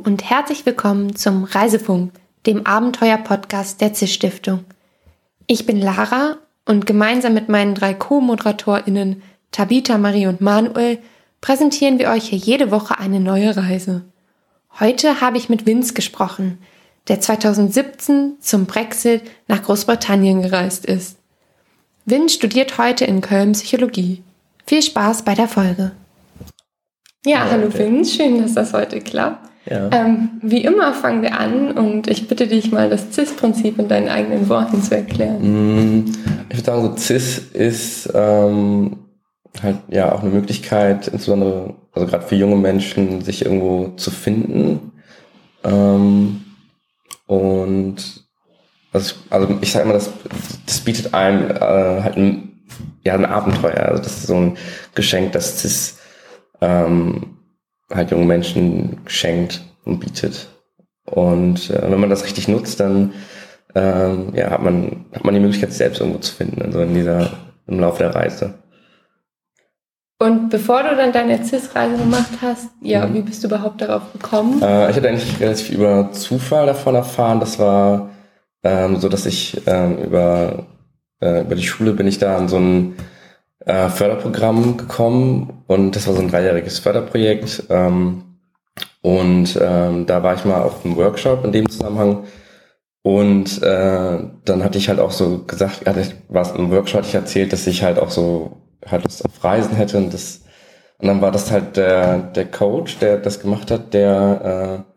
Hallo und herzlich willkommen zum Reisefunk, dem Abenteuer-Podcast der ZIS Stiftung. Ich bin Lara und gemeinsam mit meinen drei Co-ModeratorInnen Tabitha, Marie und Manuel präsentieren wir euch hier jede Woche eine neue Reise. Heute habe ich mit Vince gesprochen, der 2017 zum Brexit nach Großbritannien gereist ist. Vince studiert heute in Köln Psychologie. Viel Spaß bei der Folge. Ja, hallo Vince, schön, dass das heute klappt. Ja. Ähm, wie immer fangen wir an und ich bitte dich mal das CIS-Prinzip in deinen eigenen Worten zu erklären. Mm, ich würde sagen, so CIS ist ähm, halt ja auch eine Möglichkeit, insbesondere also gerade für junge Menschen, sich irgendwo zu finden. Ähm, und also, also ich sage immer, das, das bietet einem äh, halt ein, ja, ein Abenteuer. Also das ist so ein Geschenk, das CIS ähm, halt jungen Menschen schenkt und bietet. Und äh, wenn man das richtig nutzt, dann ähm, ja, hat man hat man die Möglichkeit, sich selbst irgendwo zu finden, also in dieser im Laufe der Reise. Und bevor du dann deine CIS-Reise gemacht hast, ja, mhm. wie bist du überhaupt darauf gekommen? Äh, ich hatte eigentlich relativ über Zufall davon erfahren. Das war ähm, so, dass ich ähm, über äh, über die Schule bin ich da an so ein äh, Förderprogramm gekommen und das war so ein dreijähriges Förderprojekt. Ähm, und ähm, da war ich mal auf einem Workshop in dem Zusammenhang. Und äh, dann hatte ich halt auch so gesagt, hatte ich, was im Workshop hatte ich erzählt, dass ich halt auch so halt Lust auf Reisen hätte und das und dann war das halt der der Coach, der das gemacht hat, der äh,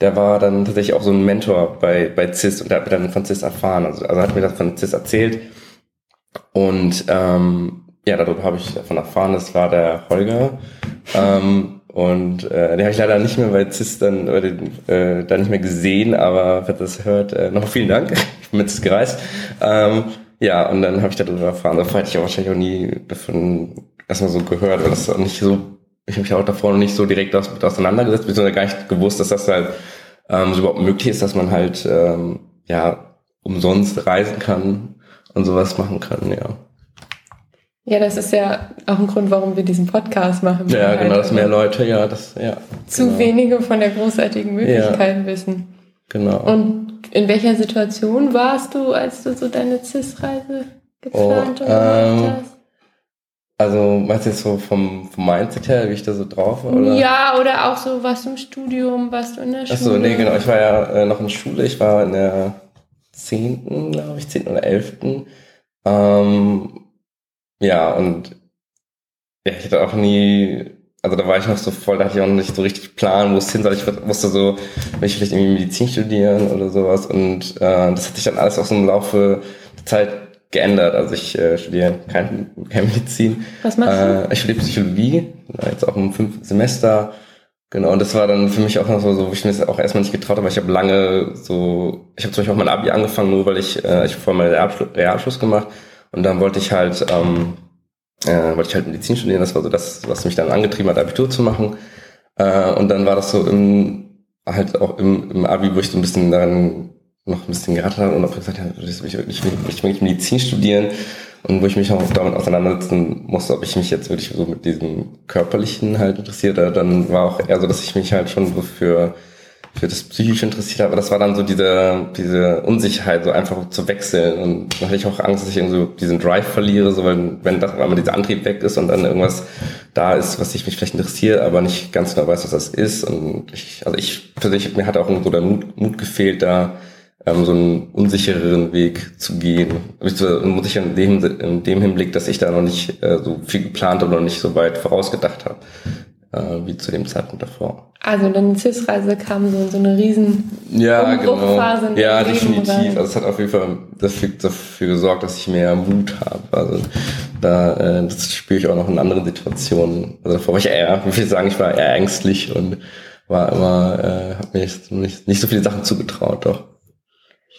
der war dann tatsächlich auch so ein Mentor bei bei CIS und der hat mir dann von CIS erfahren, also, also hat mir das von CIS erzählt und ähm, ja, darüber habe ich davon erfahren, das war der Holger. Ähm, und äh, den habe ich leider nicht mehr bei CIS dann, äh, dann nicht mehr gesehen, aber wer das hört, äh, nochmal vielen Dank. Ich bin mit CIS gereist. Ähm, ja, und dann habe ich darüber erfahren. Davor hätte ich auch wahrscheinlich auch nie davon erstmal so gehört, weil das auch nicht so, ich habe mich auch davor noch nicht so direkt aus, mit auseinandergesetzt, beziehungsweise gar nicht gewusst, dass das halt ähm, so überhaupt möglich ist, dass man halt ähm, ja umsonst reisen kann und sowas machen kann, ja. Ja, das ist ja auch ein Grund, warum wir diesen Podcast machen. Ja, genau, dass mehr Leute, ja, das, ja. Zu genau. wenige von der großartigen Möglichkeit ja, wissen. Genau. Und in welcher Situation warst du, als du so deine CIS-Reise geplant oh, und ähm, hast? Also meinst du jetzt so vom, vom Mindset her, wie ich da so drauf war? Oder? Ja, oder auch so, was du im Studium, was du in der Schule? Achso, nee, genau. Ich war ja äh, noch in der Schule. Ich war in der zehnten, glaube ich, zehnten oder elften. Ähm, ja, und ja, ich hatte auch nie, also da war ich noch so voll, da hatte ich auch nicht so richtig Plan, wo es hin soll. Ich wusste so, will ich vielleicht irgendwie Medizin studieren oder sowas. Und äh, das hat sich dann alles auch so im Laufe der Zeit geändert. Also ich äh, studiere kein, kein Medizin. Was machst du? Äh, ich studiere Psychologie, jetzt auch im fünften Semester. Genau, und das war dann für mich auch noch so, so wo ich mir das auch erstmal nicht getraut habe, weil ich habe lange so, ich habe zum Beispiel auch mein Abi angefangen, nur weil ich, äh, ich vorher mal Realschluss, Realschluss gemacht und dann wollte ich halt, ähm, äh, wollte ich halt Medizin studieren. Das war so das, was mich dann angetrieben hat, Abitur zu machen. Äh, und dann war das so im, halt auch im, im Abi, wo ich so ein bisschen daran noch ein bisschen geraten habe und auch gesagt habe, ich will wirklich, ich will Medizin studieren und wo ich mich auch damit auseinandersetzen musste, ob ich mich jetzt wirklich so mit diesem körperlichen halt interessiert. Dann war auch eher so, dass ich mich halt schon so für für das psychisch interessiert habe. Aber das war dann so diese, diese Unsicherheit, so einfach zu wechseln. Und da hatte ich auch Angst, dass ich irgendwie so diesen Drive verliere, so weil wenn das einmal dieser Antrieb weg ist und dann irgendwas da ist, was ich mich vielleicht interessiert, aber nicht ganz genau weiß, was das ist. Und ich, also ich persönlich, mir hat auch so der Mut, Mut gefehlt, da ähm, so einen unsichereren Weg zu gehen. Muss ich in dem, in dem Hinblick, dass ich da noch nicht äh, so viel geplant und noch nicht so weit vorausgedacht habe äh, wie zu dem Zeitpunkt davor. Also deine CIS-Reise kam so in so eine riesen ja, genau. Ja, definitiv. Also es hat auf jeden Fall dafür, dafür gesorgt, dass ich mehr Mut habe. Also da äh, das spüre ich auch noch in anderen Situationen. Also davor war ich eher, wie viel sagen, ich war eher ängstlich und war immer, äh, habe mir nicht, nicht so viele Sachen zugetraut, doch.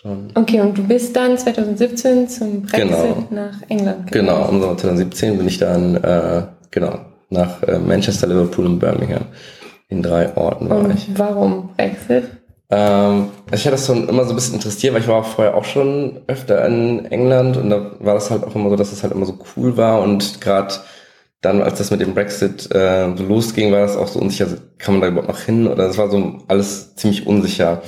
Schon. Okay, und du bist dann 2017 zum Brexit genau. nach England gegangen. Genau, um 2017 bin ich dann, äh, genau, nach äh, Manchester, Liverpool und Birmingham. In drei Orten war und ich. Warum Brexit? Ähm, ich hatte das schon immer so ein bisschen interessiert, weil ich war vorher auch schon öfter in England und da war das halt auch immer so, dass es halt immer so cool war und gerade dann, als das mit dem Brexit äh, so losging, war das auch so unsicher, kann man da überhaupt noch hin? Oder das war so alles ziemlich unsicher.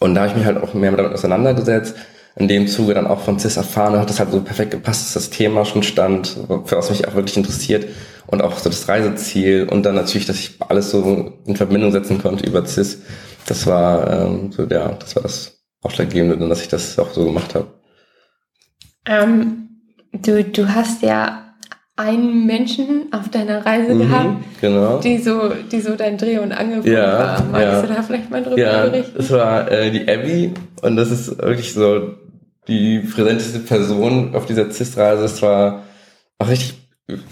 Und da habe ich mich halt auch mehr damit auseinandergesetzt. In dem Zuge dann auch von CIS erfahren, da hat das halt so perfekt gepasst, dass das Thema schon stand, für was mich auch wirklich interessiert und auch so das Reiseziel und dann natürlich, dass ich alles so in Verbindung setzen konnte über CIS. Das war ähm, so, ja, das war das Ausschlaggebende, dass ich das auch so gemacht habe. Ähm, du, du hast ja einen Menschen auf deiner Reise mhm, gehabt, genau. die so, die so dein Dreh- und Angelpunkt ja, war. Magst ja. du da vielleicht mal drüber ja, berichten? Das war äh, die Abby und das ist wirklich so die präsenteste Person auf dieser CIS-Reise. Es war auch richtig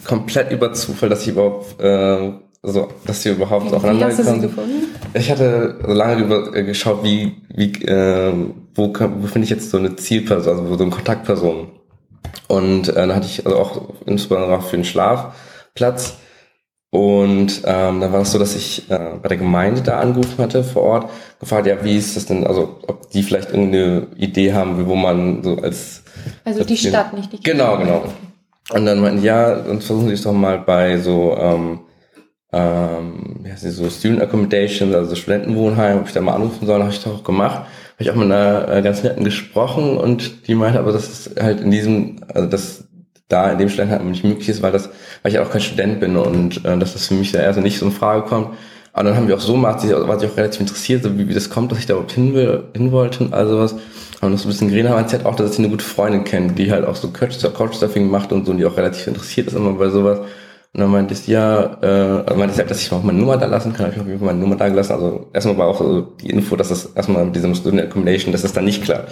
komplett über Zufall, dass ich überhaupt, äh, also, dass sie überhaupt aufeinander wie hast du sie gefunden? Ich hatte so lange über, äh, geschaut, wie, wie, äh, wo, wo finde ich jetzt so eine Zielperson, also so eine Kontaktperson. Und äh, dann hatte ich also auch insbesondere auch für den Schlafplatz. Und ähm, dann war es so, dass ich äh, bei der Gemeinde da angerufen hatte vor Ort, gefragt, ja, wie ist das denn, also ob die vielleicht irgendeine Idee haben, wo man so als Also die Stadt, nicht die Kirche. Genau, genau. Und dann meinten, ja, dann versuchen sie es doch mal bei so, ähm, ähm, wie so Student Accommodation, also Studentenwohnheim, ob ich da mal anrufen soll, habe ich doch auch gemacht habe ich auch mit einer äh, ganz netten gesprochen und die meinte aber, dass es halt in diesem, also dass da in dem Stand halt nicht möglich ist, weil das, weil ich auch kein Student bin und äh, dass das für mich da erst nicht so in Frage kommt. Aber dann haben wir auch so gemacht, war sich auch relativ interessiert, so wie, wie das kommt, dass ich da überhaupt hin will, hin wollte und all sowas. Und das ein bisschen geredet haben, erzählt auch, dass ich eine gute Freundin kenne, die halt auch so Couchsurfing macht und so, und die auch relativ interessiert ist immer bei sowas. Und dann meinte ich, ja, äh, meinte ich, dass ich auch meine Nummer da lassen kann. Ich habe meine Nummer da gelassen. Also erstmal war auch so die Info, dass das erstmal mit diesem Student Accommodation, dass das dann nicht klappt.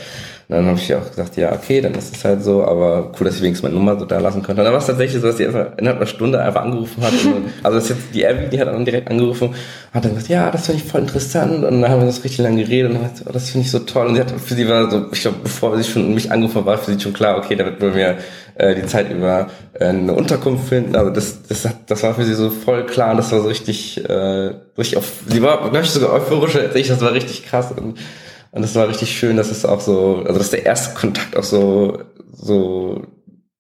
Und dann habe ich auch gesagt, ja, okay, dann ist es halt so, aber cool, dass ich wenigstens meine Nummer so da lassen konnte. Und dann war es tatsächlich so, dass die einfach innerhalb einer Stunde einfach angerufen hat. Und, also das ist jetzt die Abby, die hat dann direkt angerufen, hat dann gesagt, ja, das finde ich voll interessant. Und dann haben wir das richtig lange geredet und dann hat, oh, das finde ich so toll. Und sie hat, für sie war so, ich glaube, bevor sie schon mich angerufen hat, war für sie schon klar, okay, da wird bei mir äh, die Zeit über äh, eine Unterkunft finden. Also das, das, das war für sie so voll klar das war so richtig, äh, richtig auf, sie war, glaube ich, sogar euphorischer als ich, das war richtig krass. Und und es war richtig schön, dass es auch so, also dass der erste Kontakt auch so, so,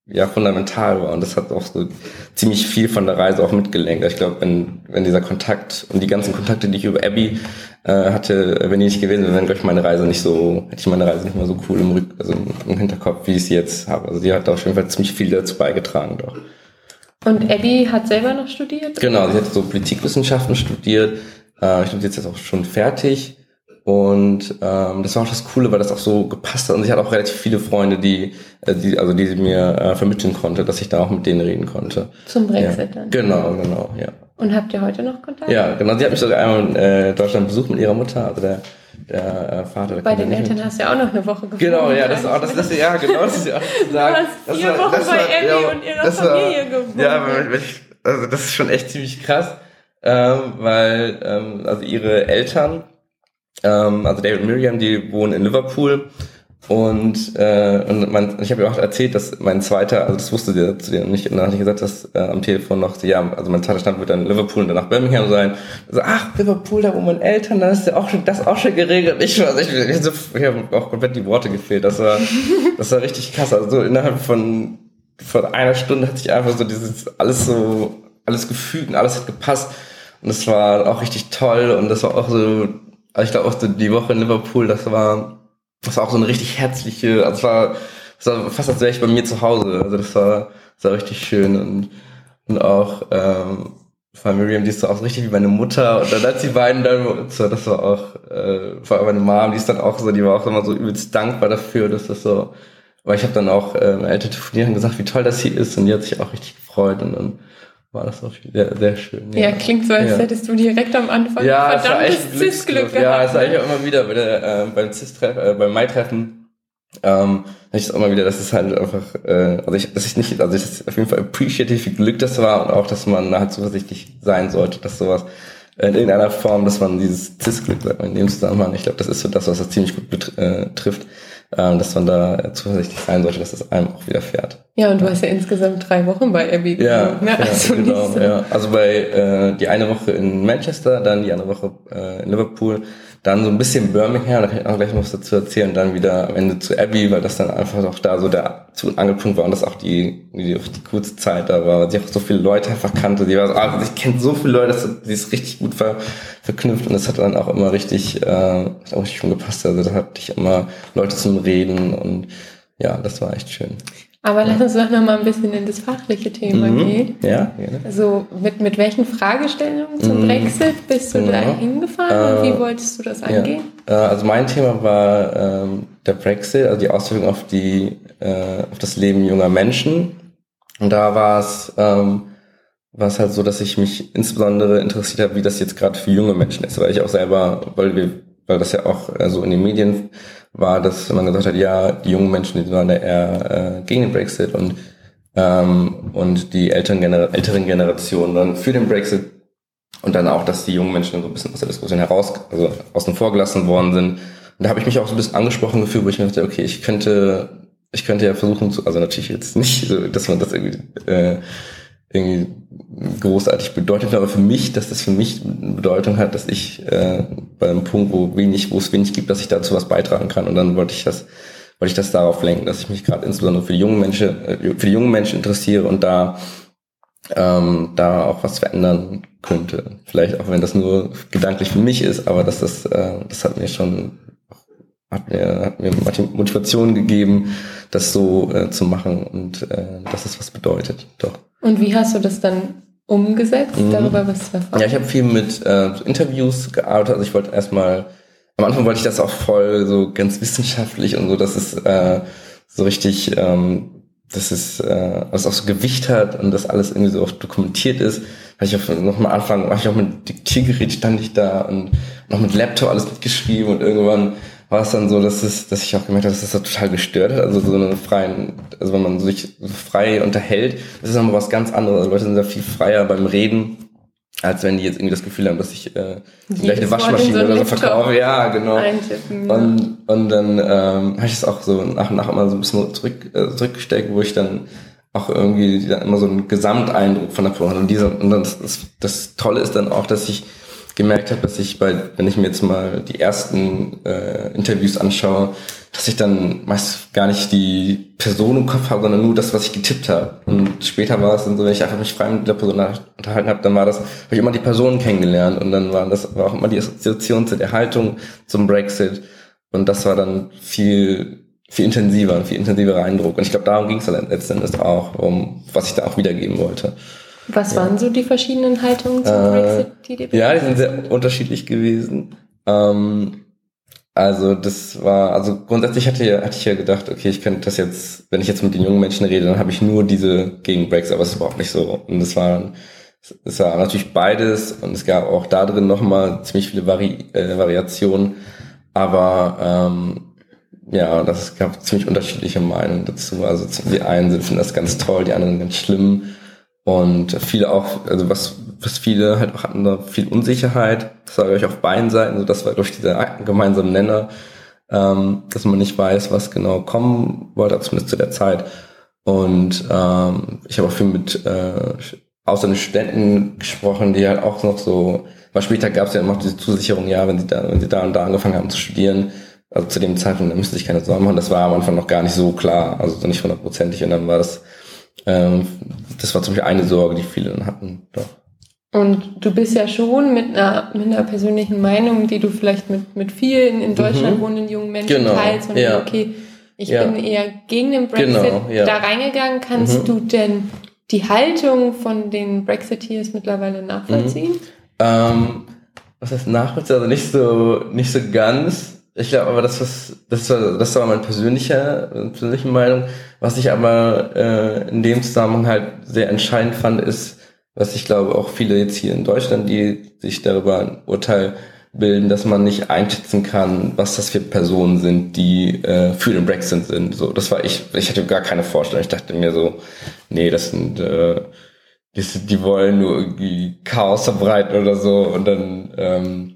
ja, fundamental war. Und das hat auch so ziemlich viel von der Reise auch mitgelenkt. Ich glaube, wenn, wenn dieser Kontakt und die ganzen Kontakte, die ich über Abby äh, hatte, wenn die nicht gewesen wären, wäre, glaube ich, meine Reise nicht so, hätte ich meine Reise nicht mehr so cool im Rück, also im Hinterkopf, wie ich sie jetzt habe. Also die hat auf jeden Fall ziemlich viel dazu beigetragen, doch. Und Abby hat selber noch studiert? Genau, sie hat so Politikwissenschaften studiert. Äh, ich glaube, sie ist jetzt auch schon fertig. Und ähm, das war auch das Coole, weil das auch so gepasst hat. Und ich hatte auch relativ viele Freunde, die, äh, die also die sie mir äh, vermitteln konnte, dass ich da auch mit denen reden konnte. Zum Brexit ja. dann. Genau, genau, ja. Und habt ihr heute noch Kontakt? Ja, genau. Sie hat mich sogar einmal in äh, Deutschland besucht mit ihrer Mutter, also der, der äh, Vater. Der bei den Eltern mit. hast du ja auch noch eine Woche gefunden. Genau, ja, das, auch, das, das, ja, genau, das ist ja auch sagen. Du hast vier das war, Wochen bei Abby ja, und ihrer Familie gewohnt. Ja, also das ist schon echt ziemlich krass, ähm, weil ähm, also ihre Eltern ähm, also David und Miriam, die wohnen in Liverpool. Und, äh, und mein, ich habe ja auch erzählt, dass mein zweiter, also das wusste sie zu dir nicht, und dann hatte ich gesagt, dass äh, am Telefon noch, ja, also mein zweiter Stand wird dann Liverpool und danach Birmingham sein. Also, ach, Liverpool, da wo meine Eltern, dann ist ja auch schon, das auch schon geregelt. Ich, also ich, ich, ich habe auch komplett die Worte gefehlt. Das war, das war richtig krass. Also so innerhalb von, von einer Stunde hat sich einfach so dieses, alles so, alles gefügt und alles hat gepasst. Und das war auch richtig toll und das war auch so also ich glaube auch so die Woche in Liverpool, das war, das war auch so eine richtig herzliche, also es war, es war fast als wäre ich bei mir zu Hause. Also das war, das war richtig schön und, und auch, ähm, von Miriam, die ist so auch richtig wie meine Mutter und dann als die beiden dann, so, das war auch, äh, vor allem meine Mom, die ist dann auch so, die war auch immer so übelst dankbar dafür, dass das so, weil ich habe dann auch äh, meine Eltern telefoniert und gesagt, wie toll das hier ist und die hat sich auch richtig gefreut und dann war das auch sehr, sehr schön. Ja. ja, klingt so, als ja. hättest du direkt am Anfang ja, verdammtes CIS-Glück gehabt. Ja, das war ich auch immer wieder bei der, äh, beim CIS-Treffen, äh, beim Mai-Treffen. Ähm, ich das auch immer wieder, dass es halt einfach, äh, also ich, dass ich nicht, also ich das auf jeden Fall appreciate, wie viel Glück das war und auch, dass man halt zuversichtlich sein sollte, dass sowas in irgendeiner Form, dass man dieses CIS-Glück in dem Zusammenhang, ich glaube, das ist so das, was das ziemlich gut betrifft. Äh, dass man da zuversichtlich sein sollte, dass das einem auch wieder fährt. Ja, und du hast ja insgesamt drei Wochen bei Abby ja, ne? also genau, so. ja. Also bei äh, die eine Woche in Manchester, dann die andere Woche äh, in Liverpool. Dann so ein bisschen Birmingham, da kann ich auch gleich noch was dazu erzählen, und dann wieder am Ende zu Abbey, weil das dann einfach auch da so der Zu- und Angelpunkt war und das auch die, die, die kurze Zeit da war, weil sie auch so viele Leute einfach kannte. Sie war so, ah, ich kenne so viele Leute, das, sie ist richtig gut ver, verknüpft und das hat dann auch immer richtig, äh, hat auch richtig schon gepasst. Also da hatte ich immer Leute zum Reden und ja, das war echt schön. Aber lass uns doch noch mal ein bisschen in das fachliche Thema Mhm. gehen. Ja, gerne. Also mit, mit welchen Fragestellungen zum Mhm. Brexit bist du da Genau. hingefahren und Äh, wie wolltest du das Ja. angehen? Äh, also mein Thema war ähm, der Brexit, also die Auswirkungen auf die äh, auf das Leben junger Menschen. Und da war es ähm, war es halt so, dass ich mich insbesondere interessiert habe, wie das jetzt gerade für junge Menschen ist, weil ich auch selber, weil wir, weil das ja auch äh, so in den Medien war, dass man gesagt hat, ja, die jungen Menschen, die waren eher äh, gegen den Brexit und ähm, und die älteren, Gener älteren Generationen dann für den Brexit und dann auch, dass die jungen Menschen so ein bisschen aus der Diskussion heraus, also außen vor gelassen worden sind. Und da habe ich mich auch so ein bisschen angesprochen gefühlt, wo ich mir dachte, okay, ich könnte, ich könnte ja versuchen zu, also natürlich jetzt nicht, so, dass man das irgendwie, äh, irgendwie großartig bedeutet, aber für mich, dass das für mich eine Bedeutung hat, dass ich äh, bei einem Punkt, wo wenig, wo es wenig gibt, dass ich dazu was beitragen kann. Und dann wollte ich das, wollte ich das darauf lenken, dass ich mich gerade insbesondere für die jungen Menschen, äh, für die jungen Menschen interessiere und da ähm, da auch was verändern könnte. Vielleicht auch wenn das nur gedanklich für mich ist, aber dass das, äh, das hat mir schon hat mir, hat mir Motivation gegeben, das so äh, zu machen und äh, dass es was bedeutet. Doch. Und wie hast du das dann umgesetzt, Mhm. darüber was zu erfahren? Ja, ich habe viel mit äh, Interviews gearbeitet. Also ich wollte erstmal, am Anfang wollte ich das auch voll so ganz wissenschaftlich und so, dass es äh, so richtig, ähm, dass es äh, was auch so Gewicht hat und dass alles irgendwie so auch dokumentiert ist. Habe ich auch noch mal Anfang, habe ich auch mit Diktiergerät stand ich da und noch mit Laptop alles mitgeschrieben und irgendwann war es dann so, dass es, dass ich auch gemerkt habe, dass das so total gestört hat. Also so einen freien, also wenn man sich so frei unterhält, das ist nochmal was ganz anderes. Also Leute sind da viel freier beim Reden, als wenn die jetzt irgendwie das Gefühl haben, dass ich äh, vielleicht eine Waschmaschine so oder so verkaufe. Ja, genau. Und, und dann ähm, habe ich es auch so nach und nach immer so ein bisschen zurück, äh, zurückgesteckt, wo ich dann auch irgendwie dann immer so einen Gesamteindruck von der Person hatte. Und, dieser, und das, das, das Tolle ist dann auch, dass ich gemerkt habe, dass ich bei, wenn ich mir jetzt mal die ersten äh, Interviews anschaue, dass ich dann meist gar nicht die Person im Kopf habe, sondern nur das, was ich getippt habe. Und später war es dann so, wenn ich einfach mich frei mit der Person unterhalten habe, dann war das, habe ich immer die Person kennengelernt und dann war das war auch immer die Assoziation zu der Haltung zum Brexit. Und das war dann viel, viel intensiver, viel intensiverer Eindruck. Und ich glaube, darum ging es dann letztendlich auch, um was ich da auch wiedergeben wollte. Was waren so die verschiedenen Haltungen zum Äh, Brexit, die dir Ja, die sind sehr unterschiedlich gewesen. Ähm, also das war, also grundsätzlich hatte, ja- hatte ich ja gedacht, okay, ich könnte das jetzt, wenn ich jetzt mit den jungen Menschen rede, dann habe ich nur diese gegen Brexit, aber es ist überhaupt nicht so. Und es war, es war natürlich beides und es gab auch da drin nochmal ziemlich viele Vari äh, Variationen. Aber ähm, ja, das gab ziemlich unterschiedliche Meinungen dazu. Also die einen sind- finden das ganz toll, die anderen ganz schlimm. Und viele auch, also was, was viele halt auch hatten, da viel Unsicherheit. Das war, glaube ich, auf beiden Seiten. So, das war, ich, dieser gemeinsame Nenner, ähm, dass man nicht weiß, was genau kommen wollte, zumindest zu der Zeit. Und ähm, ich habe auch viel mit äh, ausländischen Studenten gesprochen, die halt auch noch so, weil später gab es ja noch diese Zusicherung, ja, wenn sie da, wenn sie da und da angefangen haben zu studieren, also zu dem Zeitpunkt, dann müssen sie sich keine Sorgen machen. Das war am Anfang noch gar nicht so klar, also so nicht hundertprozentig. Und dann war das, ähm, das war zum Beispiel eine Sorge, die viele dann hatten. Doch. Und du bist ja schon mit einer, mit einer persönlichen Meinung, die du vielleicht mit, mit vielen in Deutschland Mhm. wohnenden jungen Menschen Genau, teilst und ja. okay, ich Ja. bin eher gegen den Brexit Genau, ja. da reingegangen. Kannst Mhm. du denn die Haltung von den Brexiteers mittlerweile nachvollziehen? Ähm, was heißt nachvollziehen? Also nicht so, nicht so ganz. Ich glaube aber, das, was, das war, das war meine persönliche, persönliche Meinung. Was ich aber äh, in dem Zusammenhang halt sehr entscheidend fand, ist, was ich glaube auch viele jetzt hier in Deutschland, die sich darüber ein Urteil bilden, dass man nicht einschätzen kann, was das für Personen sind, die äh, für den Brexit sind. So, das war ich. Ich hatte gar keine Vorstellung. Ich dachte mir so, nee, das sind äh, die, sind- die wollen nur irgendwie Chaos verbreiten oder so und dann ähm,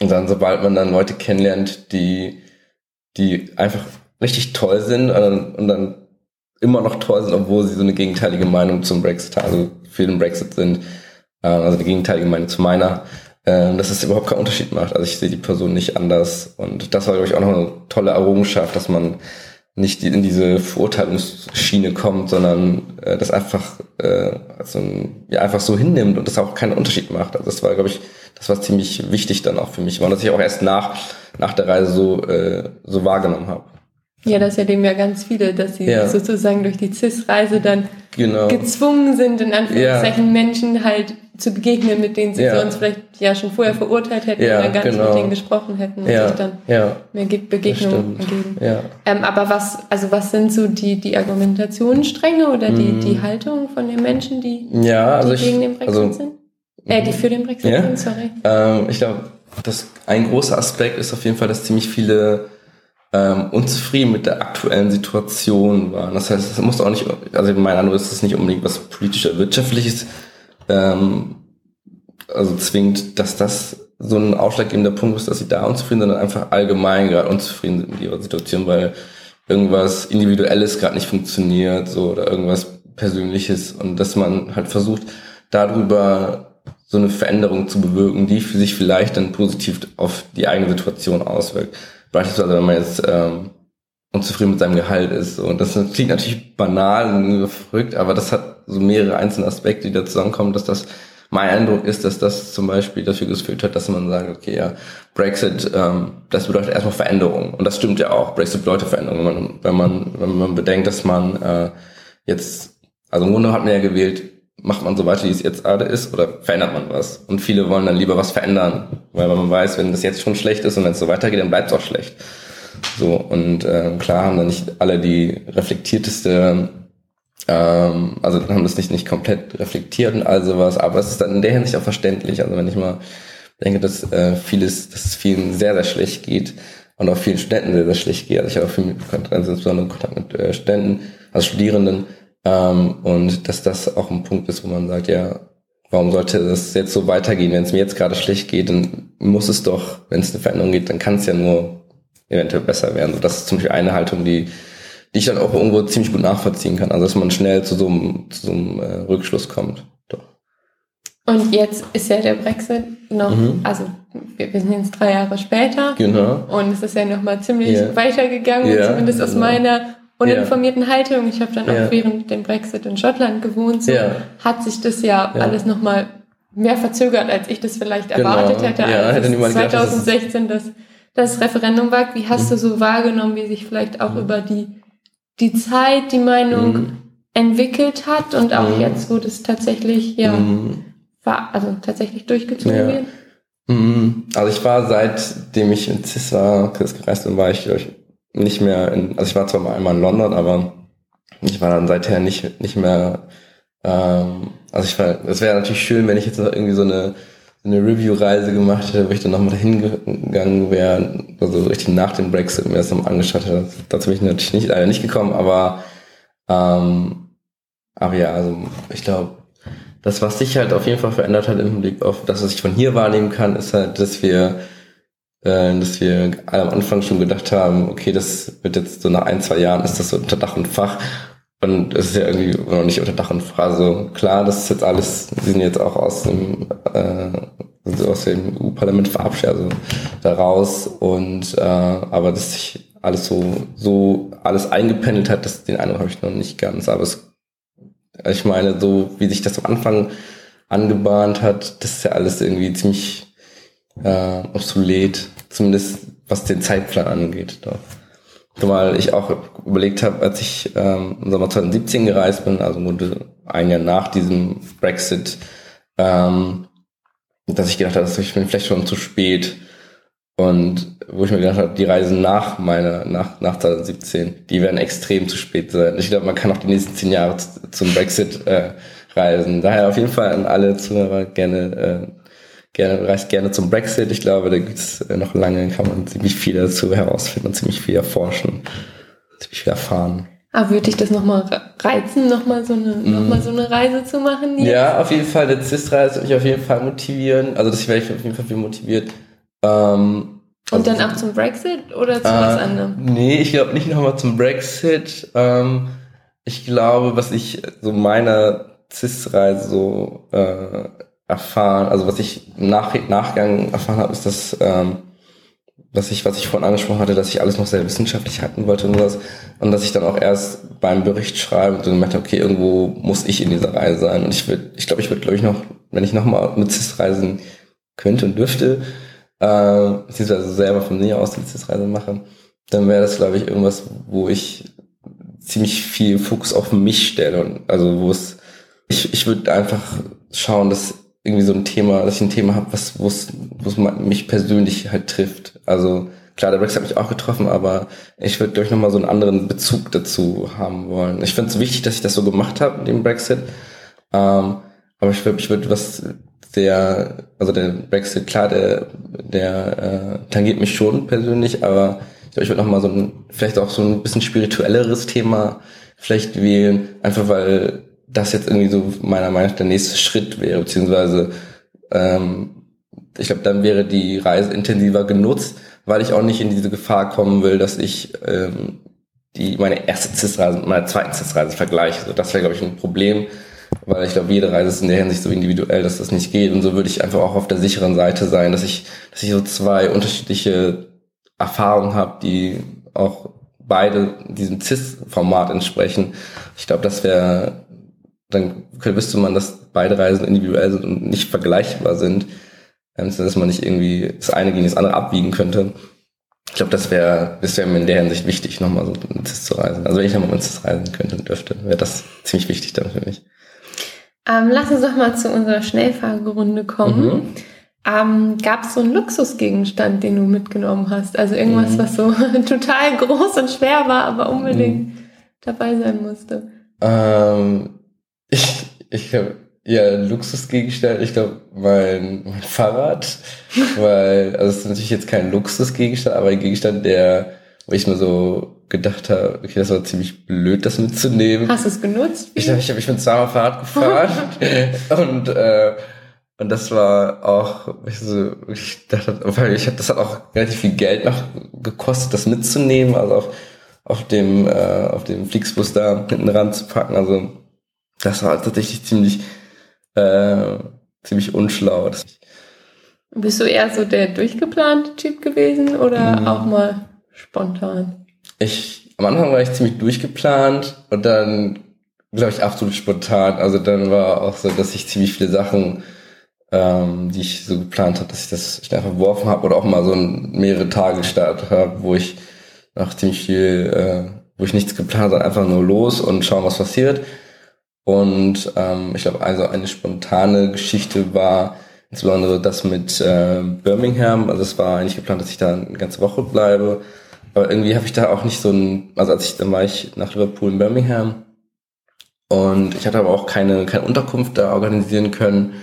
und dann sobald man dann Leute kennenlernt, die die einfach richtig toll sind und dann, und dann immer noch toll sind, obwohl sie so eine gegenteilige Meinung zum Brexit, also für den Brexit sind, äh, also eine gegenteilige Meinung zu meiner, ähm, dass es überhaupt keinen Unterschied macht. Also ich sehe die Person nicht anders. Und das war, glaube ich, auch noch eine tolle Errungenschaft, dass man nicht in diese Verurteilungsschiene kommt, sondern äh, das einfach also, ja, einfach so hinnimmt und das auch keinen Unterschied macht. Also das war, glaube ich, das war ziemlich wichtig dann auch für mich, weil das ich auch erst nach, nach der Reise so, äh, so wahrgenommen habe. Ja, das erleben ja ganz viele, dass sie ja. sozusagen durch die CIS-Reise dann genau. gezwungen sind, in Anführungszeichen ja. Menschen halt zu begegnen, mit denen sie ja. sonst vielleicht ja schon vorher verurteilt hätten oder gar genau. nicht mit denen gesprochen hätten und sich dann mehr Begegnungen ergeben. Ähm, aber was, also was sind so die, die Argumentationsstränge oder die, mm. die Haltung von den Menschen, die, also die gegen ich, den Brexit also, sind? Äh, die für den Brexit ja? sorry. Ähm, ich glaube, das ein großer Aspekt ist auf jeden Fall, dass ziemlich viele ähm, unzufrieden mit der aktuellen Situation waren. Das heißt, es muss auch nicht, also in meiner Ansicht ist es nicht unbedingt was politisch oder wirtschaftliches, ähm, also zwingt, dass das so ein ausschlaggebender Punkt ist, dass sie da unzufrieden sind, sondern einfach allgemein gerade unzufrieden sind mit ihrer Situation, weil irgendwas Individuelles gerade nicht funktioniert, so oder irgendwas Persönliches und dass man halt versucht, darüber so eine Veränderung zu bewirken, die für sich vielleicht dann positiv auf die eigene Situation auswirkt. Beispielsweise, wenn man jetzt ähm, unzufrieden mit seinem Gehalt ist. Und das klingt natürlich banal und verrückt, aber das hat so mehrere einzelne Aspekte, die da zusammenkommen, dass das mein Eindruck ist, dass das zum Beispiel dafür geführt hat, dass man sagt, okay, ja, Brexit, ähm, das bedeutet erstmal Veränderung. Und das stimmt ja auch. Brexit bedeutet Veränderung. Wenn man, wenn man, wenn man bedenkt, dass man äh, jetzt, also im Grunde hat man ja gewählt, macht man so weiter, wie es jetzt gerade ist, oder verändert man was? Und viele wollen dann lieber was verändern, weil man weiß, wenn das jetzt schon schlecht ist und wenn es so weitergeht, dann bleibt es auch schlecht. So, und äh, klar haben dann nicht alle die reflektierteste ähm, also haben das nicht, nicht komplett reflektiert und all sowas, aber es ist dann in der Hinsicht auch verständlich. Also wenn ich mal denke, dass äh, vieles, dass es vielen sehr, sehr schlecht geht und auch vielen Studenten sehr, sehr schlecht geht. Also ich habe auch viel Kontakt, insbesondere Kontakt mit äh, Studenten, also Studierenden, ähm, und dass das auch ein Punkt ist, wo man sagt, ja, warum sollte das jetzt so weitergehen? Wenn es mir jetzt gerade schlecht geht, dann muss es doch, wenn es eine Veränderung geht, dann kann es ja nur eventuell besser werden. So, das ist zum Beispiel eine Haltung, die die ich dann auch irgendwo ziemlich gut nachvollziehen kann. Also dass man schnell zu so einem, zu so einem äh, Rückschluss kommt. Doch. Und jetzt ist ja der Brexit noch, mhm. also wir, wir, sind jetzt drei Jahre später. Genau. Und es ist ja nochmal ziemlich yeah. weitergegangen, yeah, zumindest aus genau. meiner uninformierten yeah. Haltung. Ich habe dann auch während dem Brexit in Schottland gewohnt. So hat sich das ja, ja. alles nochmal mehr verzögert, als ich das vielleicht genau. erwartet hätte. Ja, hätte niemand 2016 gedacht, das, das Referendum war. Wie hast mhm. du so wahrgenommen, wie sich vielleicht auch mhm. über die die Zeit die Meinung mhm. entwickelt hat und auch mhm. jetzt, wo das tatsächlich, ja, mhm. war, also tatsächlich durchgezogen ja. wird? Mhm. Also ich war seitdem ich in CIS war, CIS gereist bin, war ich nicht mehr in, also ich war zwar mal einmal in London, aber ich war dann seither nicht, nicht mehr, ähm, also ich war, es wäre natürlich schön, wenn ich jetzt noch irgendwie so eine eine Review-Reise gemacht hätte, wo ich dann nochmal dahin gegangen wäre, also richtig nach dem Brexit mir das nochmal angeschaut hätte. Dazu bin ich natürlich nicht, leider nicht gekommen, aber, ähm, aber ja, also ich glaube, das, was sich halt auf jeden Fall verändert hat im Hinblick auf das, was ich von hier wahrnehmen kann, ist halt, dass wir, äh, dass wir am Anfang schon gedacht haben, okay, das wird jetzt so nach ein, zwei Jahren ist das so unter Dach und Fach und es ist ja irgendwie noch nicht unter Dach und Fach. Also klar, das ist jetzt alles, sie sind jetzt auch aus dem, äh, aus dem EU-Parlament verabschiedet, also da raus. Und äh, aber dass sich alles so, so alles eingependelt hat, das, den Eindruck habe ich noch nicht ganz. Aber es, ich meine, so wie sich das am Anfang angebahnt hat, das ist ja alles irgendwie ziemlich äh, obsolet, zumindest was den Zeitplan angeht. Doch. Zumal ich auch überlegt habe, als ich ähm, im Sommer 2017 gereist bin, also ein Jahr nach diesem Brexit, ähm, dass ich gedacht habe, ich bin vielleicht schon zu spät. Und wo ich mir gedacht habe, die Reisen nach meiner, nach, nach 2017, die werden extrem zu spät sein. Ich glaube, man kann auch die nächsten zehn Jahre zum Brexit äh, reisen. Daher auf jeden Fall an alle Zuhörer gerne äh, gerne, reist gerne zum Brexit. Ich glaube, da gibt es äh, noch lange, kann man ziemlich viel dazu herausfinden und ziemlich viel erforschen, ziemlich viel erfahren. Aber würde ich das nochmal reizen, nochmal so, eine, mm. noch so eine Reise zu machen? Jetzt? Ja, auf jeden Fall. Der CIS-Reise würde mich auf jeden Fall motivieren. Also das wäre ich auf jeden Fall viel motiviert. Ähm, und also, dann auch zum Brexit oder zu äh, was anderem? Nee, ich glaube nicht nochmal zum Brexit. Ähm, ich glaube, was ich so meiner CIS-Reise so äh, erfahren, also was ich im Nach Nachgang erfahren habe, ist, dass ähm, was ich, was ich vorhin angesprochen hatte, dass ich alles noch sehr wissenschaftlich halten wollte und sowas. Und dass ich dann auch erst beim Bericht schreibe und dann merkte, okay, irgendwo muss ich in dieser Reise sein. Und ich würde, ich glaube, ich würde, glaube ich, noch, wenn ich nochmal mit CIS reisen könnte und dürfte, äh, beziehungsweise selber von mir aus die CIS Reise mache, dann wäre das, glaube ich, irgendwas, wo ich ziemlich viel Fokus auf mich stelle. Und also wo es, ich, ich würde einfach schauen, dass irgendwie so ein Thema, dass ich ein Thema habe, was wo es mich persönlich halt trifft. Also klar, der Brexit hat mich auch getroffen, aber ich würde durch nochmal so einen anderen Bezug dazu haben wollen. Ich finde es wichtig, dass ich das so gemacht habe mit dem Brexit. Ähm, aber ich würde ich würde was der, also der Brexit, klar, der, der äh, tangiert mich schon persönlich, aber ich ich würde nochmal so ein, vielleicht auch so ein bisschen spirituelleres Thema vielleicht wählen, einfach weil das jetzt irgendwie so meiner Meinung nach der nächste Schritt wäre, beziehungsweise ähm, ich glaube, dann wäre die Reise intensiver genutzt, weil ich auch nicht in diese Gefahr kommen will, dass ich ähm, die meine erste CIS-Reise mit meiner zweiten CIS-Reise vergleiche. So, das wäre, glaube ich, ein Problem, weil ich glaube, jede Reise ist in der Hinsicht so individuell, dass das nicht geht. Und so würde ich einfach auch auf der sicheren Seite sein, dass ich, dass ich so zwei unterschiedliche Erfahrungen habe, die auch beide diesem CIS-Format entsprechen. Ich glaube, das wäre dann wüsste man, dass beide Reisen individuell sind und nicht vergleichbar sind, ähm, dass man nicht irgendwie das eine gegen das andere abwiegen könnte. Ich glaube, das wäre das wäre mir in der Hinsicht wichtig, nochmal so mit CIS zu reisen. Also wenn ich nochmal mit CIS reisen könnte und dürfte, wäre das ziemlich wichtig dann für mich. Ähm, lass uns doch mal zu unserer Schnellfahrgerunde kommen. Mhm. Ähm, Gab es so einen Luxusgegenstand, den du mitgenommen hast? Also irgendwas, mhm. was so total groß und schwer war, aber unbedingt mhm. dabei sein musste? Ähm, ich, ich habe ja Luxusgegenstand, ich glaube mein, mein Fahrrad, weil, also es ist natürlich jetzt kein Luxusgegenstand, aber ein Gegenstand, der, wo ich mir so gedacht habe, okay, das war ziemlich blöd, das mitzunehmen. Hast du es genutzt? Ich glaube, ich, hab, ich bin zweimal Fahrrad gefahren und äh, und das war auch, ich, so, ich dachte, weil ich hab, das hat auch relativ viel Geld noch gekostet, das mitzunehmen, also auf, auf dem, äh, auf dem Flixbus da hinten ranzupacken. Also das war tatsächlich ziemlich, äh, ziemlich unschlau. Bist du eher so der durchgeplante Typ gewesen oder mhm. auch mal spontan? Ich, am Anfang war ich ziemlich durchgeplant und dann, glaube ich, absolut spontan. Also dann war auch so, dass ich ziemlich viele Sachen, ähm, die ich so geplant habe, dass ich das schnell verworfen habe oder auch mal so ein mehrere Tage gestartet habe, wo ich nach ziemlich viel, äh, wo ich nichts geplant habe, einfach nur los und schauen, was passiert. Und ähm, ich glaube, also eine spontane Geschichte war insbesondere das mit äh, Birmingham. Also es war eigentlich geplant, dass ich da eine ganze Woche bleibe. Aber irgendwie habe ich da auch nicht so ein, also als ich, dann war ich nach Liverpool in Birmingham und ich hatte aber auch keine, keine Unterkunft da organisieren können.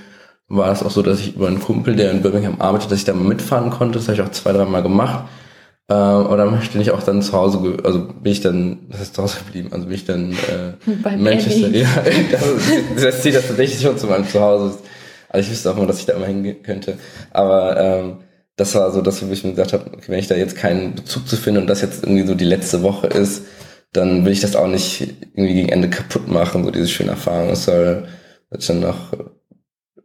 War es auch so, dass ich über einen Kumpel, der in Birmingham arbeitet, dass ich da mal mitfahren konnte. Das habe ich auch zwei, drei Mal gemacht. Äh, oder möchte ich auch dann zu Hause, also bin ich dann, das ist zu Hause geblieben, also bin ich dann äh, Bei Manchester, ja, das, das zieht das tatsächlich schon zu meinem Zuhause. Also ich wüsste auch mal, dass ich da immer hingehen könnte. Aber ähm, das war so das, wo ich mir gesagt habe, okay, wenn ich da jetzt keinen Bezug zu finde und das jetzt irgendwie so die letzte Woche ist, dann will ich das auch nicht irgendwie gegen Ende kaputt machen, so diese schöne Erfahrung. Es soll dann noch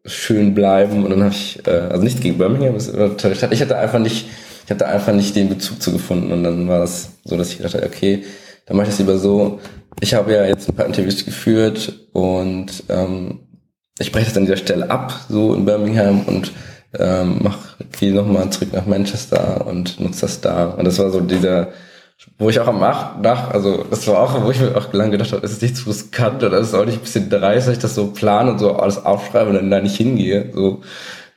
schön bleiben und dann habe ich, äh, also nicht gegen Birmingham, es ist eine tolle Stadt. Ich hatte einfach nicht ich habe da einfach nicht den Bezug zu gefunden und dann war das so, dass ich gedacht habe, okay, dann mache ich es lieber so. Ich habe ja jetzt ein paar Interviews geführt und ähm, ich breche das an dieser Stelle ab, so in Birmingham und ähm, mach, gehe nochmal zurück nach Manchester und nutze das da. Und das war so dieser, wo ich auch am Nach, also das war auch, wo ich mir auch lange gedacht habe, ist es nicht zu riskant oder ist es auch nicht ein bisschen dreist, dass ich das so plane und so alles aufschreibe und dann da nicht hingehe. So,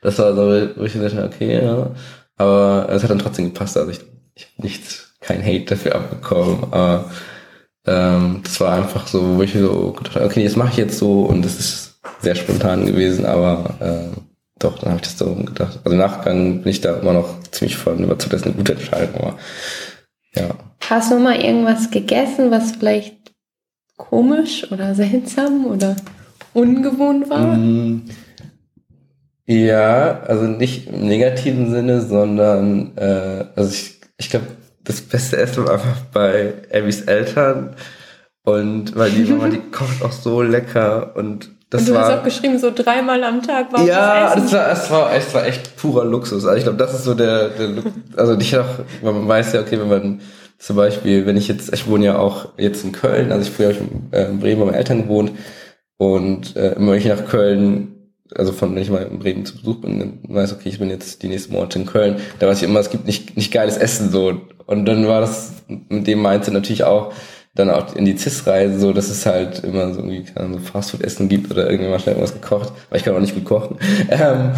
das war so, wo ich gedacht habe, okay, ja. Aber es hat dann trotzdem gepasst. Also ich, ich habe nichts, kein Hate dafür abbekommen. Aber ähm, das war einfach so, wo ich so gedacht habe, okay, das mache ich jetzt so und das ist sehr spontan gewesen, aber äh, doch, dann habe ich das so gedacht. Also im Nachgang bin ich da immer noch ziemlich voll überzeugt, dass eine gute Entscheidung war. Ja. Hast du mal irgendwas gegessen, was vielleicht komisch oder seltsam oder ungewohnt war? Mm, ja, also nicht im negativen Sinne, sondern äh, also ich, ich glaube, das beste Essen war einfach bei Abbys Eltern. Und weil die Mama, die kocht auch so lecker und Das und du war, hast auch geschrieben, so dreimal am Tag war Ja, das, war, es war, es war echt purer Luxus. Also ich glaube, das ist so der, der also ich auch, man weiß ja, okay, wenn man zum Beispiel, wenn ich jetzt, ich wohne ja auch jetzt in Köln, also ich früher habe ich in Bremen bei meinen Eltern gewohnt und äh, immer wenn ich nach Köln also von wenn ich mal in Bremen zu Besuch bin, dann weiß okay, ich bin jetzt die nächsten Monate in Köln, da weiß ich immer, es gibt nicht, nicht geiles Essen so. Und dann war das mit dem Mindset natürlich auch dann auch in die CIS-Reise so, dass es halt immer so irgendwie so Fastfood-Essen gibt oder irgendwann mal schnell irgendwas gekocht, weil ich kann auch nicht gut kochen. Ähm,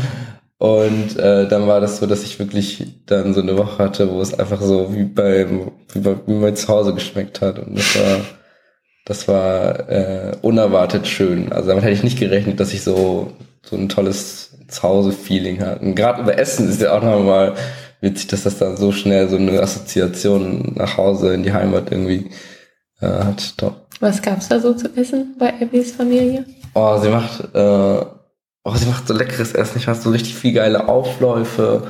und äh, dann war das so, dass ich wirklich dann so eine Woche hatte, wo es einfach so wie bei wie bei, wie bei zu Hause geschmeckt hat. Und das war das war äh, unerwartet schön. Also damit hätte ich nicht gerechnet, dass ich so so ein tolles Zuhause-Feeling hat. Und gerade über Essen ist ja auch nochmal witzig, dass das dann so schnell so eine Assoziation nach Hause in die Heimat irgendwie äh, hat. Doch. Was gab's da so zu essen bei Abbys Familie? Oh, sie macht, äh, oh, sie macht so leckeres Essen. Ich weiß so richtig viel geile Aufläufe.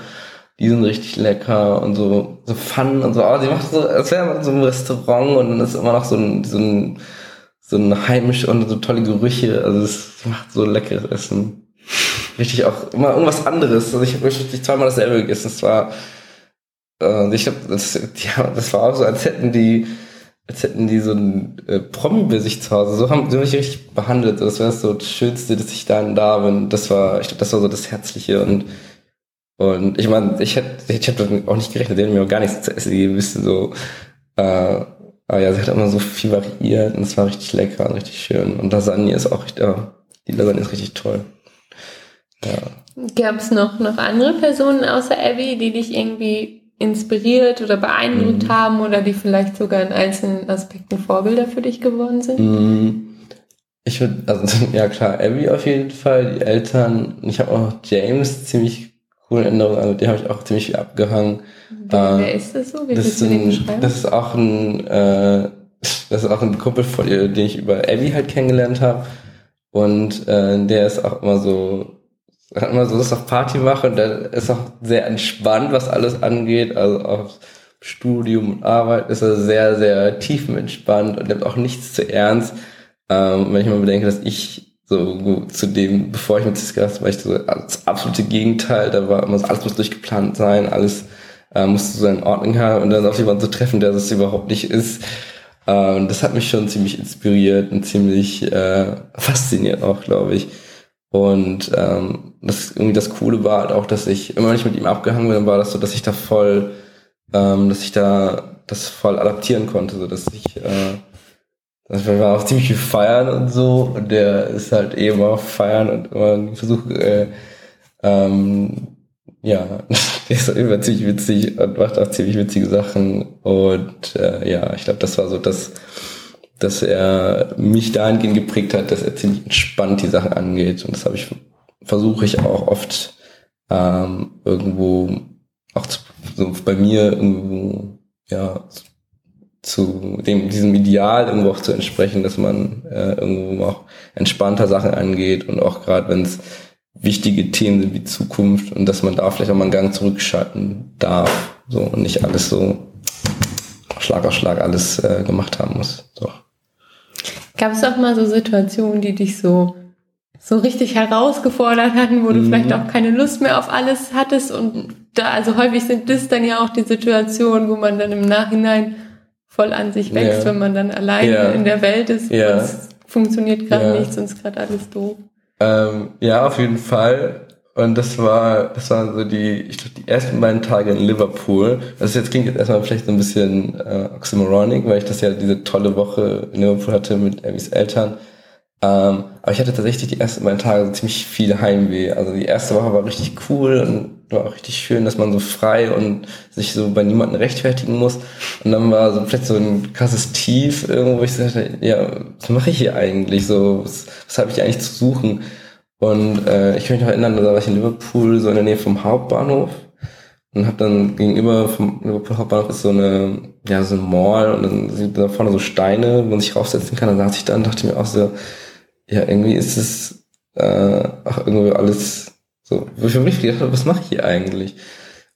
Die sind richtig lecker und so, so Pfannen und so. Oh, sie macht so, als wäre man so im Restaurant und dann ist immer noch so ein, so ein, so ein heimisch und so tolle Gerüche. Also es macht so leckeres Essen richtig auch immer irgendwas anderes. Also ich habe wirklich zweimal dasselbe gegessen. Es war, äh, ich glaube, das, ja, das war auch so, als hätten die, als hätten die so ein äh, Promi bei sich zu Hause. So haben sie mich richtig behandelt. Das war so das Schönste, dass ich dann da bin. Das war, ich glaube, das war so das Herzliche und und ich meine, ich hätte, ich hätte auch nicht gerechnet, die hätten mir auch gar nichts zu essen gegeben, bisschen so. Äh, aber ja, sie hat immer so viel variiert und es war richtig lecker und richtig schön. Und Lasagne ist auch richtig, ja, die Lasagne ist richtig toll. Ja. Gab es noch, noch andere Personen außer Abby, die dich irgendwie inspiriert oder beeindruckt mhm. haben oder die vielleicht sogar in einzelnen Aspekten Vorbilder für dich geworden sind? Mhm. Ich würde, also ja klar, Abby auf jeden Fall, die Eltern. Ich habe auch James ziemlich coole Erinnerungen, also die habe ich auch ziemlich viel abgehangen. Wer, äh, wer ist das so? Wie das, ist ein, das ist auch ein, äh, das ist auch ein Kumpel von ihr, den ich über Abby halt kennengelernt habe. Und äh, der ist auch immer so hat immer so das auf Party mache und dann ist auch sehr entspannt, was alles angeht. Also auf Studium und Arbeit ist er sehr, sehr tiefenentspannt und nimmt auch nichts zu ernst. Ähm, wenn ich mal bedenke, dass ich so zu dem, bevor ich mit Cisco war ich so das absolute Gegenteil. Da war immer so, alles muss durchgeplant sein, alles äh, musste so in Ordnung haben und dann auf jemanden zu treffen, der das überhaupt nicht ist. Ähm, das hat mich schon ziemlich inspiriert und ziemlich äh, fasziniert auch, glaube ich. Und ähm, das irgendwie das Coole war halt auch, dass ich immer wenn ich mit ihm abgehangen bin, war das so, dass ich da voll, ähm, dass ich da das voll adaptieren konnte, so dass ich, äh, dass wir auch ziemlich viel feiern und so. Und der ist halt eh immer feiern und immer versucht, äh, ähm, ja, der ist immer ziemlich witzig und macht auch ziemlich witzige Sachen. Und äh, ja, ich glaube, das war so das dass er mich dahingehend geprägt hat, dass er ziemlich entspannt die Sachen angeht. Und das habe ich, versuche ich auch oft ähm, irgendwo, auch zu, so bei mir irgendwo, ja, zu dem, diesem Ideal irgendwo auch zu entsprechen, dass man äh, irgendwo auch entspannter Sachen angeht und auch gerade wenn es wichtige Themen sind wie Zukunft und dass man da vielleicht auch mal einen Gang zurückschalten darf, so und nicht alles so Schlag auf Schlag alles äh, gemacht haben muss. So. Gab es auch mal so Situationen, die dich so, so richtig herausgefordert hatten, wo du mhm. vielleicht auch keine Lust mehr auf alles hattest? Und da, also häufig sind das dann ja auch die Situationen, wo man dann im Nachhinein voll an sich wächst, ja. wenn man dann alleine ja. in der Welt ist ja. es funktioniert gerade nichts und es ist gerade alles doof. Ähm, ja, auf jeden Fall. Und das war, das waren so die, ich glaube, die ersten beiden Tage in Liverpool. Das jetzt klingt jetzt erstmal vielleicht so ein bisschen äh, oxymoronic, weil ich das ja diese tolle Woche in Liverpool hatte mit Abby's Eltern. Ähm, aber ich hatte tatsächlich die ersten beiden Tage so ziemlich viel Heimweh. Also die erste Woche war richtig cool und war auch richtig schön, dass man so frei und sich so bei niemandem rechtfertigen muss. Und dann war so vielleicht so ein krasses Tief irgendwo, wo ich dachte, ja, was mache ich hier eigentlich? So, was, was habe ich eigentlich zu suchen? Und äh, ich kann mich noch erinnern, da war ich in Liverpool, so in der Nähe vom Hauptbahnhof und habe dann gegenüber vom Liverpool Hauptbahnhof ist so eine, ja, so ein Mall und dann sind da vorne so Steine, wo man sich raufsetzen kann. Dann saß ich da und dachte mir auch so, ja, irgendwie ist es äh, auch irgendwie alles so, wo ich für mich gedacht was mache ich hier eigentlich?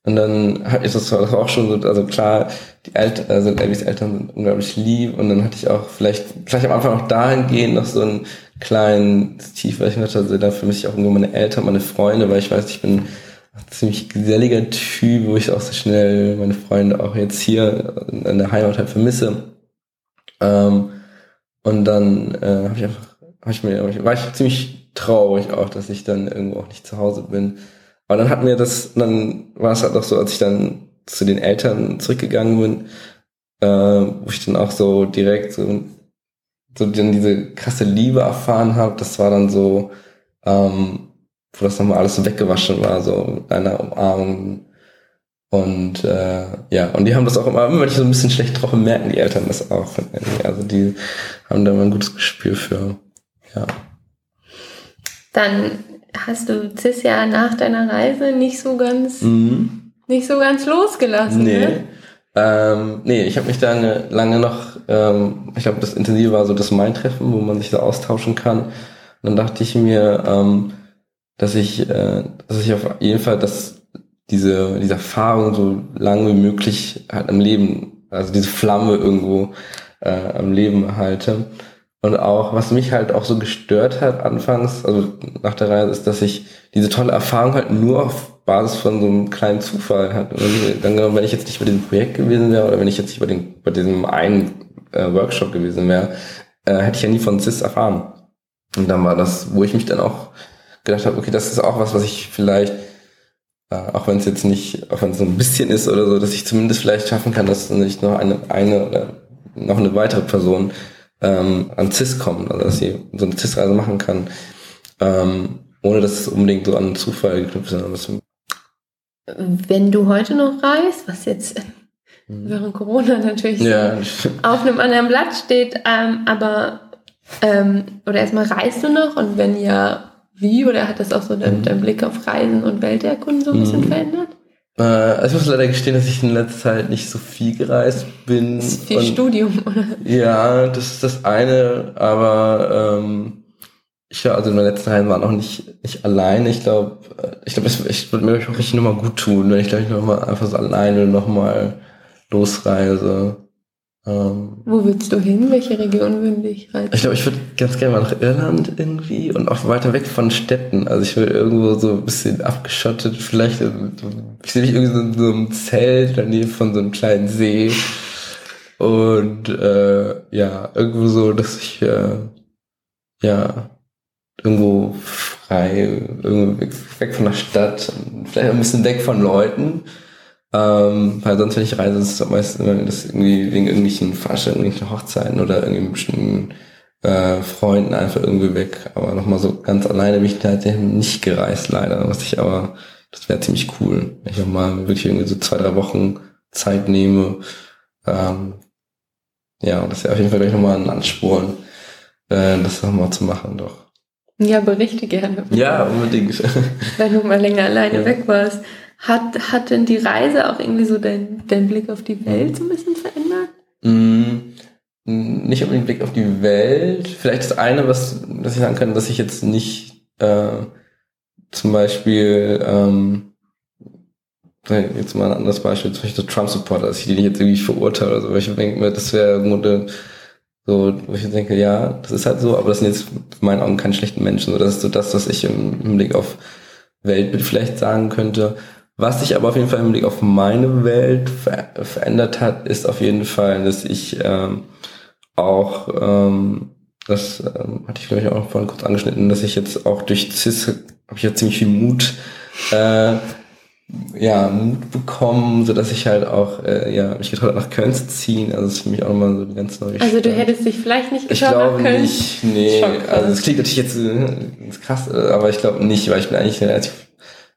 Und dann ist das, das auch schon so, also klar, die Eltern, also Elvis Eltern sind unglaublich lieb und dann hatte ich auch vielleicht, vielleicht am Anfang auch dahingehend noch so einen kleinen Tief, weil ich dachte, also da für mich auch nur meine Eltern, meine Freunde, weil ich weiß, ich bin ein ziemlich geselliger Typ, wo ich auch so schnell meine Freunde auch jetzt hier in der Heimat halt vermisse. Ähm, und dann äh, habe ich einfach, hab ich mir, war ich ziemlich traurig auch, dass ich dann irgendwo auch nicht zu Hause bin aber dann hat mir das, dann war es halt auch so, als ich dann zu den Eltern zurückgegangen bin, äh, wo ich dann auch so direkt so, so dann diese krasse Liebe erfahren habe. Das war dann so, ähm, wo das nochmal alles so weggewaschen war, so mit einer Umarmung. Und äh, ja, und die haben das auch immer, wenn ich so ein bisschen schlecht drauf merken die Eltern das auch Also die haben da immer ein gutes Gespür für. Ja. Dann hast du CIS ja nach deiner Reise nicht so ganz, mhm. nicht so ganz losgelassen. Nee. Ne? Ähm, nee, ich habe mich da lange, lange noch, ähm, ich glaube, das Intensive war so das Main-Treffen, wo man sich da austauschen kann. Und dann dachte ich mir, ähm, dass ich, äh, dass ich auf jeden Fall dass diese, diese Erfahrung so lange wie möglich halt am Leben, also diese Flamme irgendwo äh, am Leben erhalte. Und auch, was mich halt auch so gestört hat anfangs, also nach der Reise, ist, dass ich diese tolle Erfahrung halt nur auf Basis von so einem kleinen Zufall hatte. Und dann, wenn ich jetzt nicht bei diesem Projekt gewesen wäre oder wenn ich jetzt nicht bei, den, bei diesem einen äh, Workshop gewesen wäre, äh, hätte ich ja nie von CIS erfahren. Und dann war das, wo ich mich dann auch gedacht habe, okay, das ist auch was, was ich vielleicht, äh, auch wenn es jetzt nicht, auch wenn es so ein bisschen ist oder so, dass ich zumindest vielleicht schaffen kann, dass nicht noch eine, eine oder noch eine weitere Person ähm, an CIS kommen, also dass sie so eine CIS-Reise machen kann, ähm, ohne dass es unbedingt so an einen Zufall geknüpft ist. Wenn du heute noch reist, was jetzt mhm. während Corona natürlich ja. auf einem anderen Blatt steht, ähm, aber ähm, oder erstmal reist du noch und wenn ja, wie oder hat das auch so dein, mhm. dein Blick auf Reisen und Welterkunden so ein bisschen mhm. verändert? Äh, also ich muss leider gestehen, dass ich in letzter Zeit nicht so viel gereist bin. Das ist viel und, Studium, oder? Ja, das ist das eine, aber ähm, ich glaube, also in der letzten Reise war noch nicht, nicht alleine. Ich glaube, äh, ich glaube, ich würde mir auch richtig nochmal gut tun, wenn ich glaube ich nochmal einfach so alleine nochmal losreise. Ähm, Wo willst du hin? Welche Region würde ich reisen? Ich glaube, ich würde ganz gerne mal nach Irland irgendwie und auch weiter weg von Städten. Also ich will irgendwo so ein bisschen abgeschottet, vielleicht, ich sehe mich irgendwie so in so einem Zelt in der Nähe von so einem kleinen See. Und äh, ja, irgendwo so, dass ich äh, ja irgendwo frei, irgendwo weg von der Stadt, vielleicht ein bisschen weg von Leuten ähm, weil sonst, wenn ich reise, ist es meistens immer das irgendwie wegen irgendwelchen Veranstaltungen, irgendwelchen Hochzeiten oder irgendwelchen bestimmten äh, Freunden einfach irgendwie weg. Aber nochmal so ganz alleine bin ich tatsächlich nicht gereist, leider. Was ich aber, das wäre ziemlich cool, wenn ich auch mal wirklich irgendwie so zwei, drei Wochen Zeit nehme. Ähm, ja, das wäre auf jeden Fall gleich nochmal ein Ansporn, äh, das nochmal zu machen, doch. Ja, berichte gerne. Ja, unbedingt. Wenn du mal länger alleine ja. weg warst. Hat, hat denn die Reise auch irgendwie so deinen dein Blick auf die Welt so ein bisschen verändert? Mm, nicht unbedingt Blick auf die Welt. Vielleicht das eine, was, was ich sagen kann, dass ich jetzt nicht äh, zum Beispiel ähm, jetzt mal ein anderes Beispiel, zum Beispiel Trump-Supporter, dass ich die jetzt irgendwie verurteile oder so, weil ich denke mir, das wäre irgendwo so, wo ich denke, ja, das ist halt so, aber das sind jetzt in meinen Augen keine schlechten Menschen. So, das ist so das, was ich im, im Blick auf Weltbild vielleicht sagen könnte. Was sich aber auf jeden Fall im Blick auf meine Welt ver verändert hat, ist auf jeden Fall, dass ich ähm, auch, ähm, das ähm, hatte ich glaube ich auch vorhin kurz angeschnitten, dass ich jetzt auch durch CIS habe ich ja ziemlich viel Mut, äh, ja, Mut bekommen, so dass ich halt auch, äh, ja, mich getraut habe, nach Köln zu ziehen. Also das ist für mich auch nochmal so eine ganz neue Also du hättest dich vielleicht nicht getraut, Ich glaube nach Köln? nicht, nee. Also das klingt natürlich jetzt äh, krass, aber ich glaube nicht, weil ich bin eigentlich relativ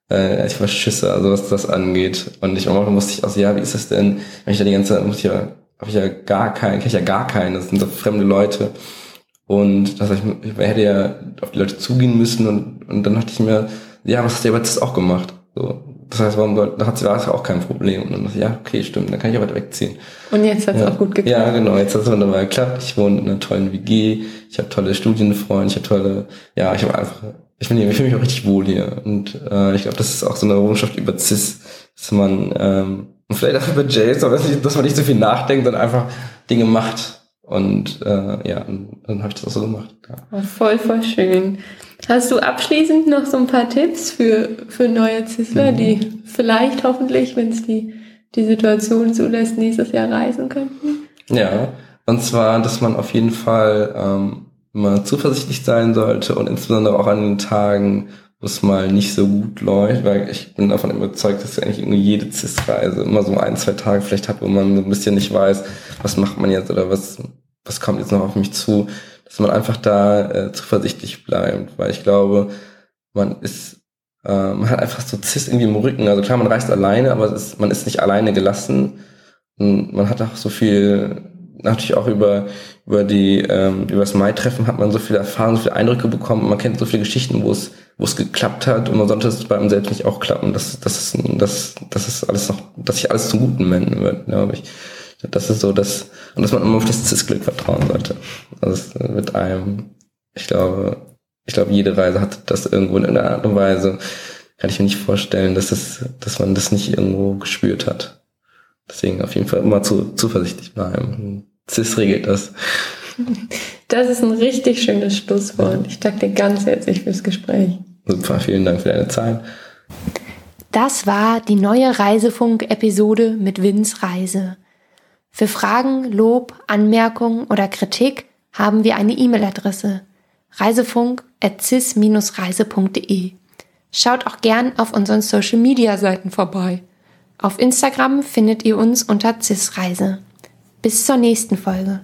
äh, ich war Schisse, also was das angeht. Und ich am Anfang musste ich auch so, ja, wie ist das denn, wenn ich da die ganze Zeit, muss ich ja, habe ich ja gar keinen, kenne ich ja gar keinen, das sind so fremde Leute. Und das heißt, ich hätte ja auf die Leute zugehen müssen und, und dann dachte ich mir, ja, was hast du aber jetzt auch gemacht? So, das heißt, warum da hat sie da auch kein Problem. Und dann dachte ich, ja, okay, stimmt, dann kann ich aber wegziehen. Und jetzt hat es ja. auch gut geklappt. Ja, genau, jetzt hat es wunderbar geklappt. Ich wohne in einer tollen WG, ich habe tolle Studienfreunde, ich habe tolle, ja, ich habe einfach ich finde ich fühle mich auch richtig wohl hier. Und äh, ich glaube, das ist auch so eine Errungenschaft über CIS, dass man, ähm, und vielleicht auch über Jace, aber dass man nicht so viel nachdenkt, sondern einfach Dinge macht. Und äh, ja, und dann habe ich das auch so gemacht. Ja. Oh, voll, voll schön. Hast du abschließend noch so ein paar Tipps für, für neue Zisler, mhm. die vielleicht hoffentlich, wenn es die, die Situation zulässt, nächstes Jahr reisen könnten? Ja, und zwar, dass man auf jeden Fall ähm, immer zuversichtlich sein sollte und insbesondere auch an den Tagen, wo es mal nicht so gut läuft, weil ich bin davon überzeugt, dass eigentlich irgendwie jede CIS-Reise immer so ein, zwei Tage vielleicht hat, wo man so ein bisschen nicht weiß, was macht man jetzt oder was, was kommt jetzt noch auf mich zu, dass man einfach da äh, zuversichtlich bleibt, weil ich glaube, man ist, äh, man hat einfach so CIS irgendwie im Rücken, also klar, man reist alleine, aber ist, man ist nicht alleine gelassen. Und man hat auch so viel natürlich auch über, über die, ähm, über das Mai-Treffen hat man so viele Erfahrungen, so viele Eindrücke bekommen. Man kennt so viele Geschichten, wo es, wo es geklappt hat und man sollte es bei einem selbst nicht auch klappen. Das, das ist, das, das ist alles noch, dass sich alles zum Guten wenden wird, glaube ich. Das ist so das, und dass man immer auf das Cis-Glück vertrauen sollte. Also mit einem, ich glaube, ich glaube, jede Reise hat das irgendwo in einer Art und Weise, kann ich mir nicht vorstellen, dass es, dass man das nicht irgendwo gespürt hat. Deswegen auf jeden Fall immer zu, zuversichtlich bleiben. CIS regelt das. Das ist ein richtig schönes Schlusswort. Ich danke dir ganz herzlich fürs Gespräch. Super, vielen Dank für deine Zeit. Das war die neue Reisefunk-Episode mit Vins Reise. Für Fragen, Lob, Anmerkungen oder Kritik haben wir eine E-Mail-Adresse reisefunk.cis-reise.de. Schaut auch gern auf unseren Social-Media-Seiten vorbei. Auf Instagram findet ihr uns unter CIS-Reise. Bis zur nächsten Folge.